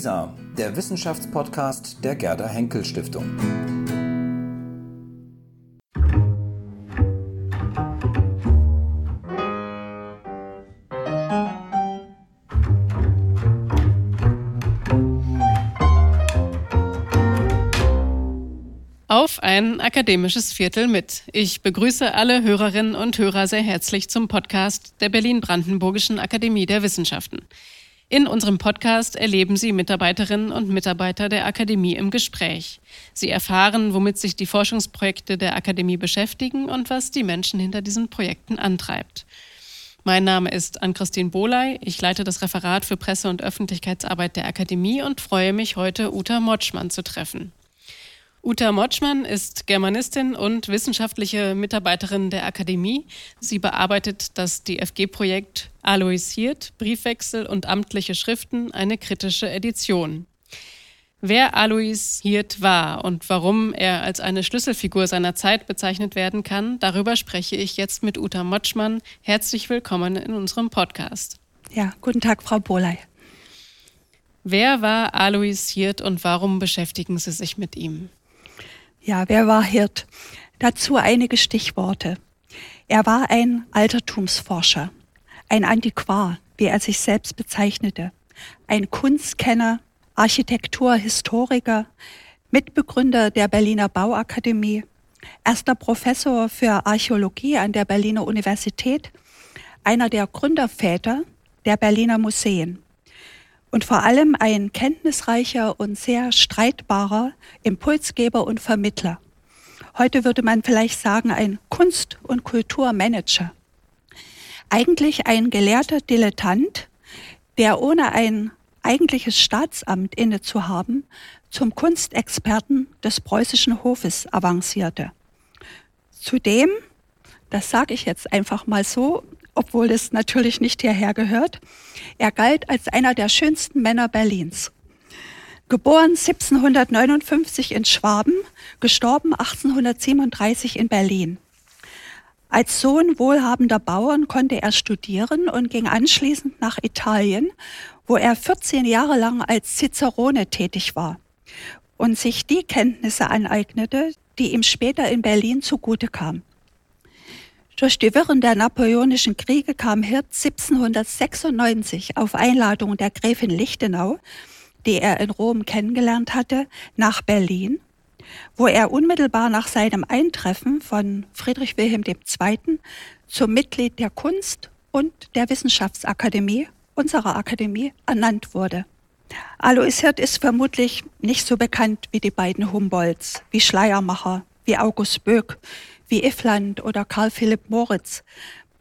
WISA, der Wissenschaftspodcast der Gerda Henkel Stiftung. Auf ein akademisches Viertel mit. Ich begrüße alle Hörerinnen und Hörer sehr herzlich zum Podcast der Berlin-Brandenburgischen Akademie der Wissenschaften. In unserem Podcast erleben Sie Mitarbeiterinnen und Mitarbeiter der Akademie im Gespräch. Sie erfahren, womit sich die Forschungsprojekte der Akademie beschäftigen und was die Menschen hinter diesen Projekten antreibt. Mein Name ist Ann-Christine Bohley. Ich leite das Referat für Presse- und Öffentlichkeitsarbeit der Akademie und freue mich, heute Uta Motschmann zu treffen. Uta Motschmann ist Germanistin und wissenschaftliche Mitarbeiterin der Akademie. Sie bearbeitet das DFG-Projekt Aloisiert, Briefwechsel und amtliche Schriften, eine kritische Edition. Wer Alois Hirt war und warum er als eine Schlüsselfigur seiner Zeit bezeichnet werden kann, darüber spreche ich jetzt mit Uta Motschmann. Herzlich willkommen in unserem Podcast. Ja, guten Tag, Frau Boley. Wer war Alois Hirt und warum beschäftigen Sie sich mit ihm? Ja, wer war Hirt? Dazu einige Stichworte. Er war ein Altertumsforscher, ein Antiquar, wie er sich selbst bezeichnete, ein Kunstkenner, Architekturhistoriker, Mitbegründer der Berliner Bauakademie, erster Professor für Archäologie an der Berliner Universität, einer der Gründerväter der Berliner Museen und vor allem ein kenntnisreicher und sehr streitbarer Impulsgeber und Vermittler. Heute würde man vielleicht sagen, ein Kunst- und Kulturmanager. Eigentlich ein gelehrter Dilettant, der ohne ein eigentliches Staatsamt inne zu haben, zum Kunstexperten des preußischen Hofes avancierte. Zudem, das sage ich jetzt einfach mal so, obwohl es natürlich nicht hierher gehört. Er galt als einer der schönsten Männer Berlins. Geboren 1759 in Schwaben, gestorben 1837 in Berlin. Als Sohn wohlhabender Bauern konnte er studieren und ging anschließend nach Italien, wo er 14 Jahre lang als Cicerone tätig war und sich die Kenntnisse aneignete, die ihm später in Berlin zugute kamen. Durch die Wirren der Napoleonischen Kriege kam Hirt 1796 auf Einladung der Gräfin Lichtenau, die er in Rom kennengelernt hatte, nach Berlin, wo er unmittelbar nach seinem Eintreffen von Friedrich Wilhelm II. zum Mitglied der Kunst- und der Wissenschaftsakademie, unserer Akademie, ernannt wurde. Alois Hirt ist vermutlich nicht so bekannt wie die beiden Humboldts, wie Schleiermacher, wie August Böck, wie Iffland oder Karl Philipp Moritz,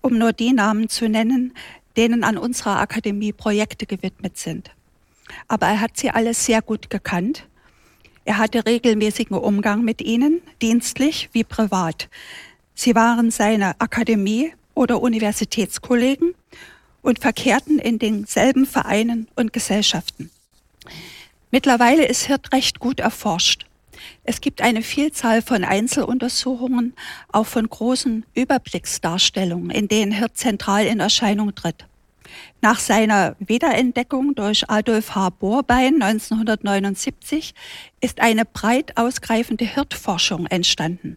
um nur die Namen zu nennen, denen an unserer Akademie Projekte gewidmet sind. Aber er hat sie alle sehr gut gekannt. Er hatte regelmäßigen Umgang mit ihnen, dienstlich wie privat. Sie waren seine Akademie- oder Universitätskollegen und verkehrten in denselben Vereinen und Gesellschaften. Mittlerweile ist Hirt recht gut erforscht. Es gibt eine Vielzahl von Einzeluntersuchungen, auch von großen Überblicksdarstellungen, in denen Hirt zentral in Erscheinung tritt. Nach seiner Wiederentdeckung durch Adolf H. Bohrbein 1979 ist eine breit ausgreifende Hirtforschung entstanden.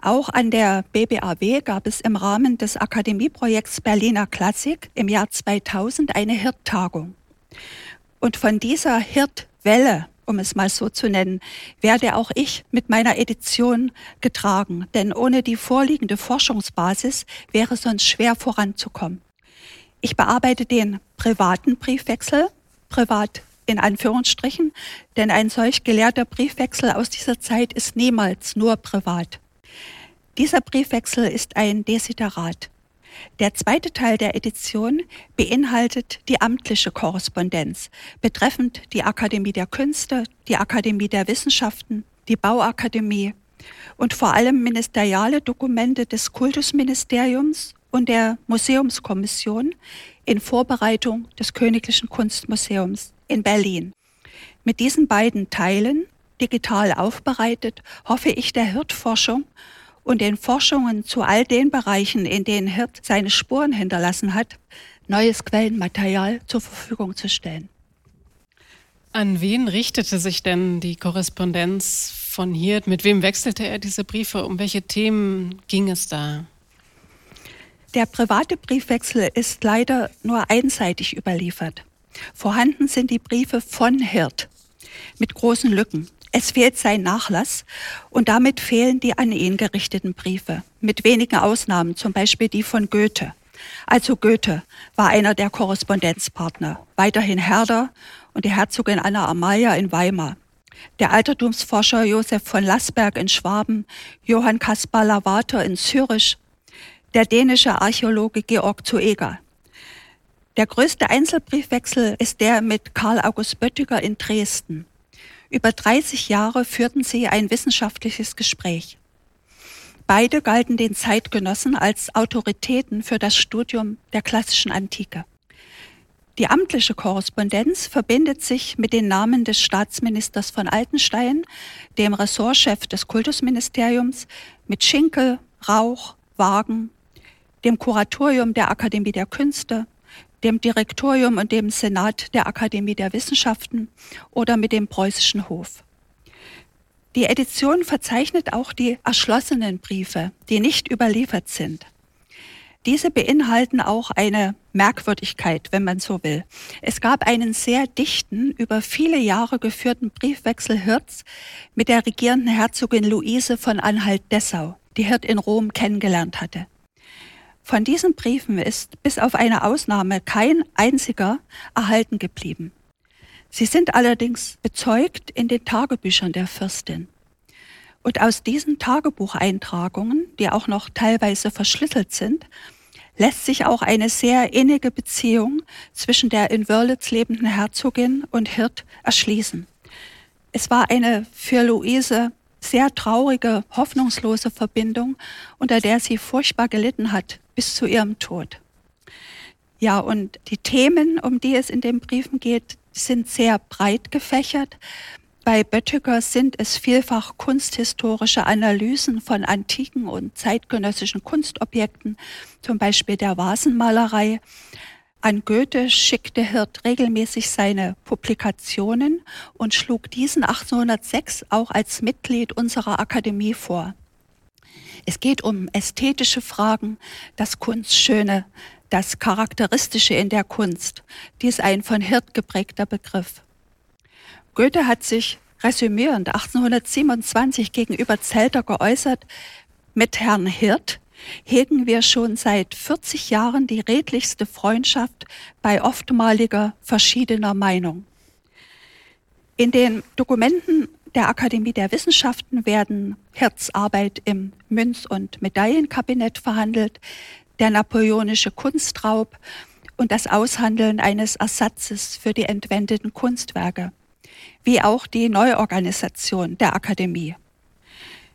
Auch an der BBAW gab es im Rahmen des Akademieprojekts Berliner Klassik im Jahr 2000 eine Hirttagung. Und von dieser Hirtwelle um es mal so zu nennen, werde auch ich mit meiner Edition getragen, denn ohne die vorliegende Forschungsbasis wäre sonst schwer voranzukommen. Ich bearbeite den privaten Briefwechsel, privat in Anführungsstrichen, denn ein solch gelehrter Briefwechsel aus dieser Zeit ist niemals nur privat. Dieser Briefwechsel ist ein Desiderat. Der zweite Teil der Edition beinhaltet die amtliche Korrespondenz betreffend die Akademie der Künste, die Akademie der Wissenschaften, die Bauakademie und vor allem ministeriale Dokumente des Kultusministeriums und der Museumskommission in Vorbereitung des Königlichen Kunstmuseums in Berlin. Mit diesen beiden Teilen, digital aufbereitet, hoffe ich der Hirtforschung und den Forschungen zu all den Bereichen, in denen Hirt seine Spuren hinterlassen hat, neues Quellenmaterial zur Verfügung zu stellen. An wen richtete sich denn die Korrespondenz von Hirt? Mit wem wechselte er diese Briefe? Um welche Themen ging es da? Der private Briefwechsel ist leider nur einseitig überliefert. Vorhanden sind die Briefe von Hirt mit großen Lücken. Es fehlt sein Nachlass und damit fehlen die an ihn gerichteten Briefe, mit wenigen Ausnahmen, zum Beispiel die von Goethe. Also Goethe war einer der Korrespondenzpartner, weiterhin Herder und die Herzogin Anna Amalia in Weimar. Der Altertumsforscher Josef von Lassberg in Schwaben, Johann Kaspar Lavater in Zürich, der dänische Archäologe Georg Zueger. Der größte Einzelbriefwechsel ist der mit Karl August Böttiger in Dresden. Über 30 Jahre führten sie ein wissenschaftliches Gespräch. Beide galten den Zeitgenossen als Autoritäten für das Studium der klassischen Antike. Die amtliche Korrespondenz verbindet sich mit den Namen des Staatsministers von Altenstein, dem Ressortchef des Kultusministeriums, mit Schinkel, Rauch, Wagen, dem Kuratorium der Akademie der Künste, dem Direktorium und dem Senat der Akademie der Wissenschaften oder mit dem preußischen Hof. Die Edition verzeichnet auch die erschlossenen Briefe, die nicht überliefert sind. Diese beinhalten auch eine Merkwürdigkeit, wenn man so will. Es gab einen sehr dichten, über viele Jahre geführten Briefwechsel Hirts mit der regierenden Herzogin Luise von Anhalt-Dessau, die Hirt in Rom kennengelernt hatte. Von diesen Briefen ist bis auf eine Ausnahme kein einziger erhalten geblieben. Sie sind allerdings bezeugt in den Tagebüchern der Fürstin. Und aus diesen Tagebucheintragungen, die auch noch teilweise verschlüsselt sind, lässt sich auch eine sehr innige Beziehung zwischen der in Wörlitz lebenden Herzogin und Hirt erschließen. Es war eine für Luise sehr traurige, hoffnungslose Verbindung, unter der sie furchtbar gelitten hat bis zu ihrem Tod. Ja, und die Themen, um die es in den Briefen geht, sind sehr breit gefächert. Bei Böttiger sind es vielfach kunsthistorische Analysen von antiken und zeitgenössischen Kunstobjekten, zum Beispiel der Vasenmalerei. An Goethe schickte Hirt regelmäßig seine Publikationen und schlug diesen 1806 auch als Mitglied unserer Akademie vor. Es geht um ästhetische Fragen, das Kunstschöne, das Charakteristische in der Kunst. Dies ein von Hirt geprägter Begriff. Goethe hat sich resümierend 1827 gegenüber Zelter geäußert, mit Herrn Hirt hegen wir schon seit 40 Jahren die redlichste Freundschaft bei oftmaliger verschiedener Meinung. In den Dokumenten der Akademie der Wissenschaften werden Hirts Arbeit im Münz- und Medaillenkabinett verhandelt, der napoleonische Kunstraub und das Aushandeln eines Ersatzes für die entwendeten Kunstwerke wie auch die Neuorganisation der Akademie.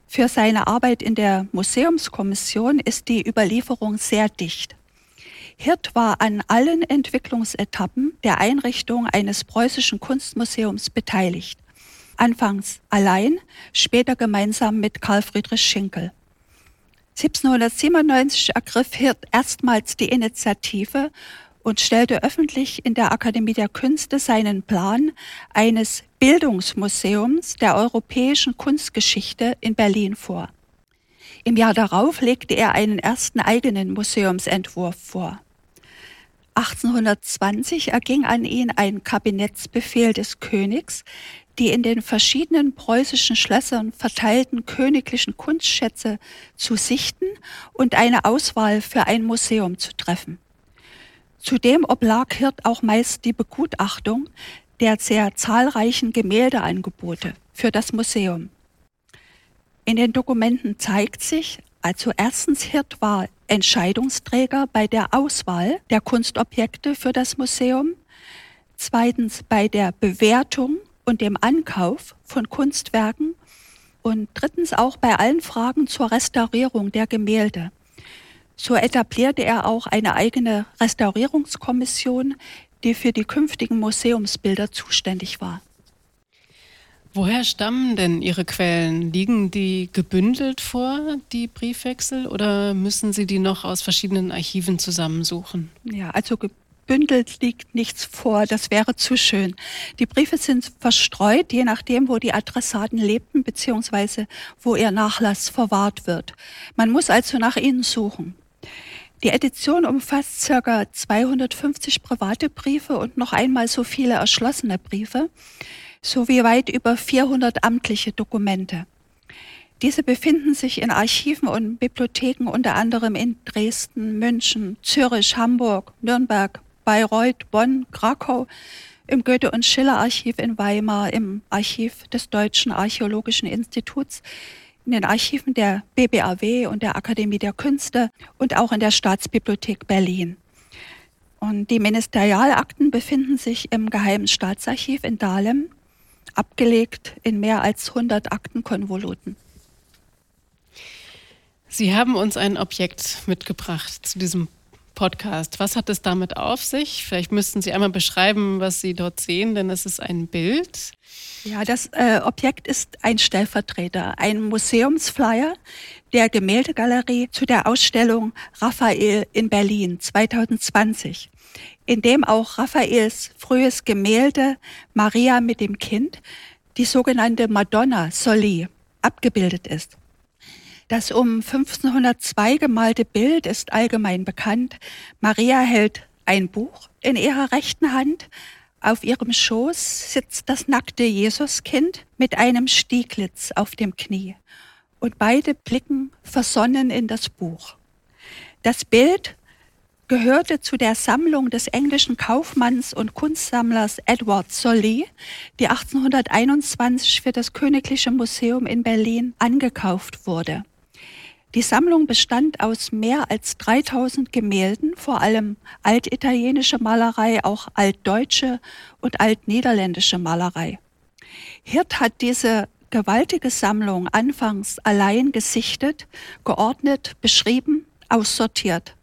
Für seine Arbeit in der Museumskommission ist die Überlieferung sehr dicht. Hirt war an allen Entwicklungsetappen der Einrichtung eines preußischen Kunstmuseums beteiligt. Anfangs allein, später gemeinsam mit Karl Friedrich Schinkel. 1797 ergriff Hirt erstmals die Initiative und stellte öffentlich in der Akademie der Künste seinen Plan eines Bildungsmuseums der europäischen Kunstgeschichte in Berlin vor. Im Jahr darauf legte er einen ersten eigenen Museumsentwurf vor. 1820 erging an ihn ein Kabinettsbefehl des Königs, die in den verschiedenen preußischen Schlössern verteilten königlichen Kunstschätze zu sichten und eine Auswahl für ein Museum zu treffen. Zudem oblag Hirt auch meist die Begutachtung der sehr zahlreichen Gemäldeangebote für das Museum. In den Dokumenten zeigt sich, also erstens Hirt war Entscheidungsträger bei der Auswahl der Kunstobjekte für das Museum, zweitens bei der Bewertung und dem Ankauf von Kunstwerken und drittens auch bei allen Fragen zur Restaurierung der Gemälde. So etablierte er auch eine eigene Restaurierungskommission, die für die künftigen Museumsbilder zuständig war. Woher stammen denn Ihre Quellen? Liegen die gebündelt vor, die Briefwechsel, oder müssen Sie die noch aus verschiedenen Archiven zusammensuchen? Ja, also gebündelt liegt nichts vor, das wäre zu schön. Die Briefe sind verstreut, je nachdem, wo die Adressaten lebten, beziehungsweise wo ihr Nachlass verwahrt wird. Man muss also nach ihnen suchen. Die Edition umfasst circa 250 private Briefe und noch einmal so viele erschlossene Briefe, sowie weit über 400 amtliche Dokumente. Diese befinden sich in Archiven und Bibliotheken unter anderem in Dresden, München, Zürich, Hamburg, Nürnberg, Bayreuth, Bonn, Krakau, im Goethe- und Schiller-Archiv in Weimar, im Archiv des Deutschen Archäologischen Instituts, in den Archiven der BBAW und der Akademie der Künste und auch in der Staatsbibliothek Berlin. Und die Ministerialakten befinden sich im Geheimen Staatsarchiv in Dahlem, abgelegt in mehr als 100 Aktenkonvoluten. Sie haben uns ein Objekt mitgebracht zu diesem Podcast. Was hat es damit auf sich? Vielleicht müssten Sie einmal beschreiben, was Sie dort sehen, denn es ist ein Bild. Ja, das äh, Objekt ist ein Stellvertreter, ein Museumsflyer der Gemäldegalerie zu der Ausstellung Raphael in Berlin 2020, in dem auch Raphaels frühes Gemälde Maria mit dem Kind, die sogenannte Madonna Soli, abgebildet ist. Das um 1502 gemalte Bild ist allgemein bekannt. Maria hält ein Buch in ihrer rechten Hand. Auf ihrem Schoß sitzt das nackte Jesuskind mit einem Stieglitz auf dem Knie. Und beide blicken versonnen in das Buch. Das Bild gehörte zu der Sammlung des englischen Kaufmanns und Kunstsammlers Edward Solly, die 1821 für das Königliche Museum in Berlin angekauft wurde. Die Sammlung bestand aus mehr als 3000 Gemälden, vor allem altitalienische Malerei, auch altdeutsche und altniederländische Malerei. Hirt hat diese gewaltige Sammlung anfangs allein gesichtet, geordnet, beschrieben, aussortiert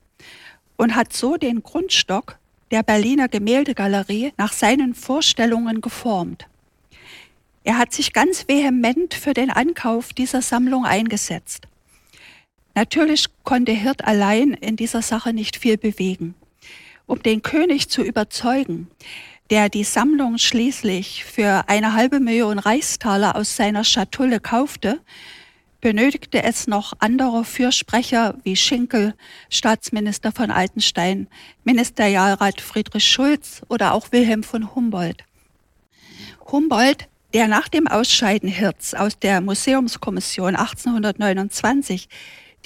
und hat so den Grundstock der Berliner Gemäldegalerie nach seinen Vorstellungen geformt. Er hat sich ganz vehement für den Ankauf dieser Sammlung eingesetzt. Natürlich konnte Hirt allein in dieser Sache nicht viel bewegen. Um den König zu überzeugen, der die Sammlung schließlich für eine halbe Million Reichstaler aus seiner Schatulle kaufte, benötigte es noch andere Fürsprecher wie Schinkel, Staatsminister von Altenstein, Ministerialrat Friedrich Schulz oder auch Wilhelm von Humboldt. Humboldt, der nach dem Ausscheiden Hirts aus der Museumskommission 1829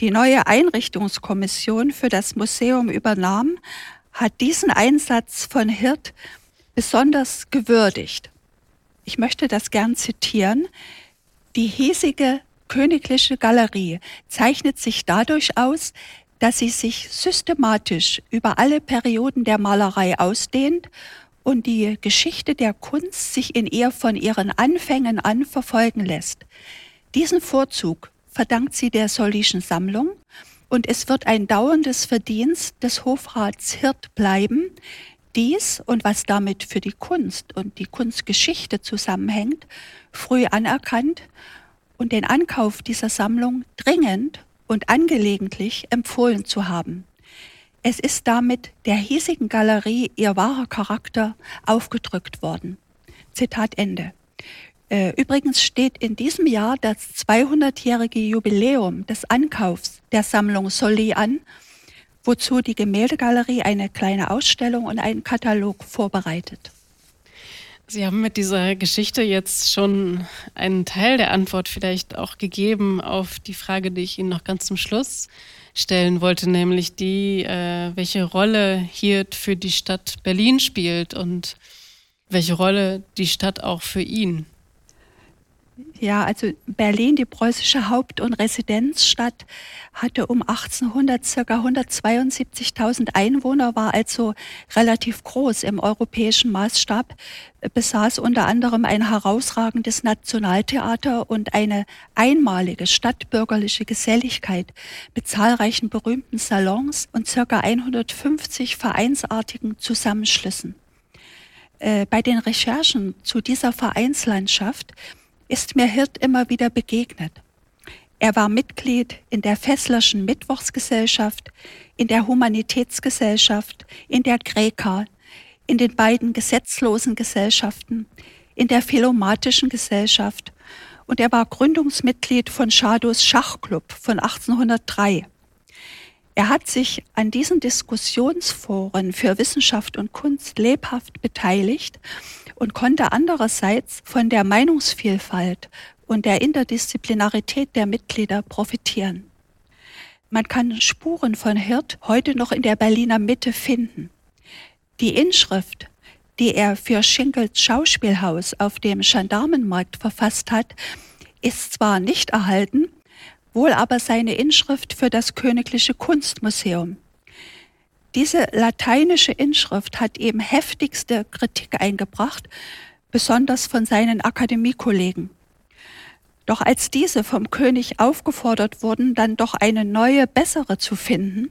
die neue Einrichtungskommission für das Museum übernahm, hat diesen Einsatz von Hirt besonders gewürdigt. Ich möchte das gern zitieren. Die hiesige Königliche Galerie zeichnet sich dadurch aus, dass sie sich systematisch über alle Perioden der Malerei ausdehnt und die Geschichte der Kunst sich in ihr von ihren Anfängen an verfolgen lässt. Diesen Vorzug verdankt sie der Sollischen Sammlung und es wird ein dauerndes Verdienst des Hofrats Hirt bleiben, dies und was damit für die Kunst und die Kunstgeschichte zusammenhängt, früh anerkannt und den Ankauf dieser Sammlung dringend und angelegentlich empfohlen zu haben. Es ist damit der hiesigen Galerie ihr wahrer Charakter aufgedrückt worden. Zitat Ende. Äh, übrigens steht in diesem Jahr das 200-jährige Jubiläum des Ankaufs der Sammlung Solli an, wozu die Gemäldegalerie eine kleine Ausstellung und einen Katalog vorbereitet. Sie haben mit dieser Geschichte jetzt schon einen Teil der Antwort vielleicht auch gegeben auf die Frage, die ich Ihnen noch ganz zum Schluss stellen wollte, nämlich die, äh, welche Rolle hier für die Stadt Berlin spielt und welche Rolle die Stadt auch für ihn. Ja, also Berlin, die preußische Haupt- und Residenzstadt, hatte um 1800 circa 172.000 Einwohner, war also relativ groß im europäischen Maßstab, besaß unter anderem ein herausragendes Nationaltheater und eine einmalige stadtbürgerliche Geselligkeit mit zahlreichen berühmten Salons und circa 150 vereinsartigen Zusammenschlüssen. Äh, bei den Recherchen zu dieser Vereinslandschaft ist mir Hirt immer wieder begegnet. Er war Mitglied in der Fesslerschen Mittwochsgesellschaft, in der Humanitätsgesellschaft, in der Greka, in den beiden gesetzlosen Gesellschaften, in der Philomatischen Gesellschaft und er war Gründungsmitglied von Schadows Schachclub von 1803. Er hat sich an diesen Diskussionsforen für Wissenschaft und Kunst lebhaft beteiligt und konnte andererseits von der Meinungsvielfalt und der Interdisziplinarität der Mitglieder profitieren. Man kann Spuren von Hirt heute noch in der Berliner Mitte finden. Die Inschrift, die er für Schinkels Schauspielhaus auf dem Gendarmenmarkt verfasst hat, ist zwar nicht erhalten, wohl aber seine Inschrift für das Königliche Kunstmuseum. Diese lateinische Inschrift hat ihm heftigste Kritik eingebracht, besonders von seinen Akademiekollegen. Doch als diese vom König aufgefordert wurden, dann doch eine neue, bessere zu finden,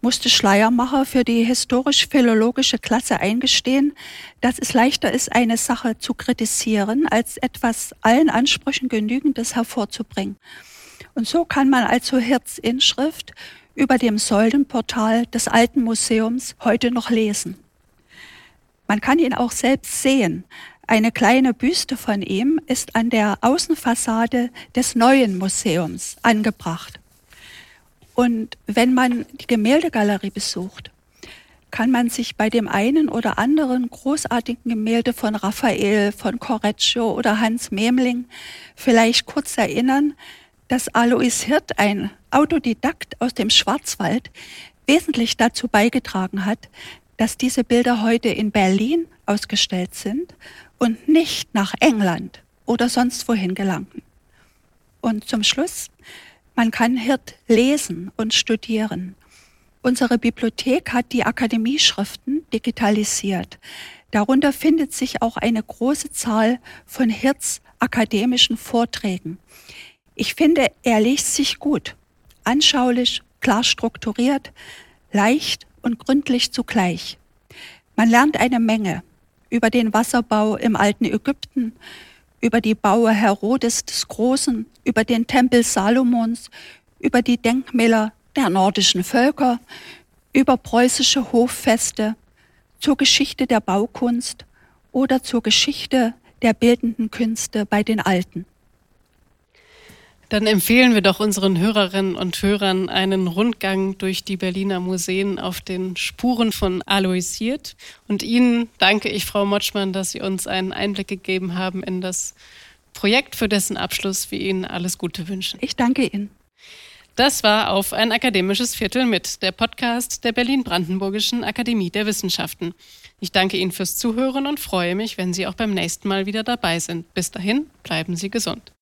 musste Schleiermacher für die historisch-philologische Klasse eingestehen, dass es leichter ist, eine Sache zu kritisieren, als etwas allen Ansprüchen Genügendes hervorzubringen. Und so kann man also Hirts Inschrift über dem Säulenportal des Alten Museums heute noch lesen. Man kann ihn auch selbst sehen, eine kleine Büste von ihm ist an der Außenfassade des neuen Museums angebracht. Und wenn man die Gemäldegalerie besucht, kann man sich bei dem einen oder anderen großartigen Gemälde von Raphael, von Correggio oder Hans Memling vielleicht kurz erinnern, dass Alois Hirt, ein Autodidakt aus dem Schwarzwald, wesentlich dazu beigetragen hat, dass diese Bilder heute in Berlin ausgestellt sind und nicht nach England oder sonst wohin gelangten. Und zum Schluss, man kann Hirt lesen und studieren. Unsere Bibliothek hat die Akademieschriften digitalisiert. Darunter findet sich auch eine große Zahl von Hirts akademischen Vorträgen. Ich finde, er liest sich gut, anschaulich, klar strukturiert, leicht und gründlich zugleich. Man lernt eine Menge über den Wasserbau im alten Ägypten, über die Baue Herodes des Großen, über den Tempel Salomons, über die Denkmäler der nordischen Völker, über preußische Hoffeste, zur Geschichte der Baukunst oder zur Geschichte der bildenden Künste bei den Alten. Dann empfehlen wir doch unseren Hörerinnen und Hörern einen Rundgang durch die Berliner Museen auf den Spuren von Alois Hirt. Und Ihnen danke ich, Frau Motschmann, dass Sie uns einen Einblick gegeben haben in das Projekt, für dessen Abschluss wir Ihnen alles Gute wünschen. Ich danke Ihnen. Das war auf ein akademisches Viertel mit, der Podcast der Berlin-Brandenburgischen Akademie der Wissenschaften. Ich danke Ihnen fürs Zuhören und freue mich, wenn Sie auch beim nächsten Mal wieder dabei sind. Bis dahin, bleiben Sie gesund.